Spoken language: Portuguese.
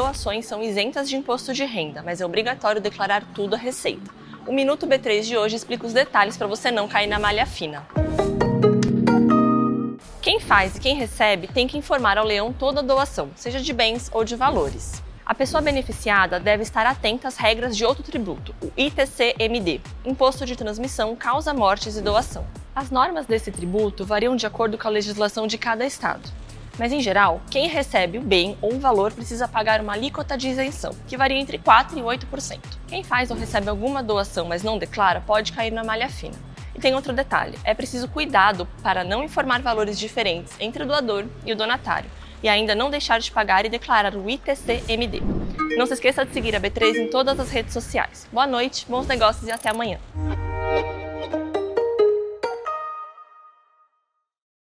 doações são isentas de imposto de renda, mas é obrigatório declarar tudo à Receita. O Minuto B3 de hoje explica os detalhes para você não cair na malha fina. Quem faz e quem recebe tem que informar ao leão toda a doação, seja de bens ou de valores. A pessoa beneficiada deve estar atenta às regras de outro tributo, o ITC-MD, Imposto de Transmissão, Causa Mortes e Doação. As normas desse tributo variam de acordo com a legislação de cada estado. Mas, em geral, quem recebe o bem ou o valor precisa pagar uma alíquota de isenção, que varia entre 4% e 8%. Quem faz ou recebe alguma doação, mas não declara, pode cair na malha fina. E tem outro detalhe: é preciso cuidado para não informar valores diferentes entre o doador e o donatário, e ainda não deixar de pagar e declarar o ITC-MD. Não se esqueça de seguir a B3 em todas as redes sociais. Boa noite, bons negócios e até amanhã.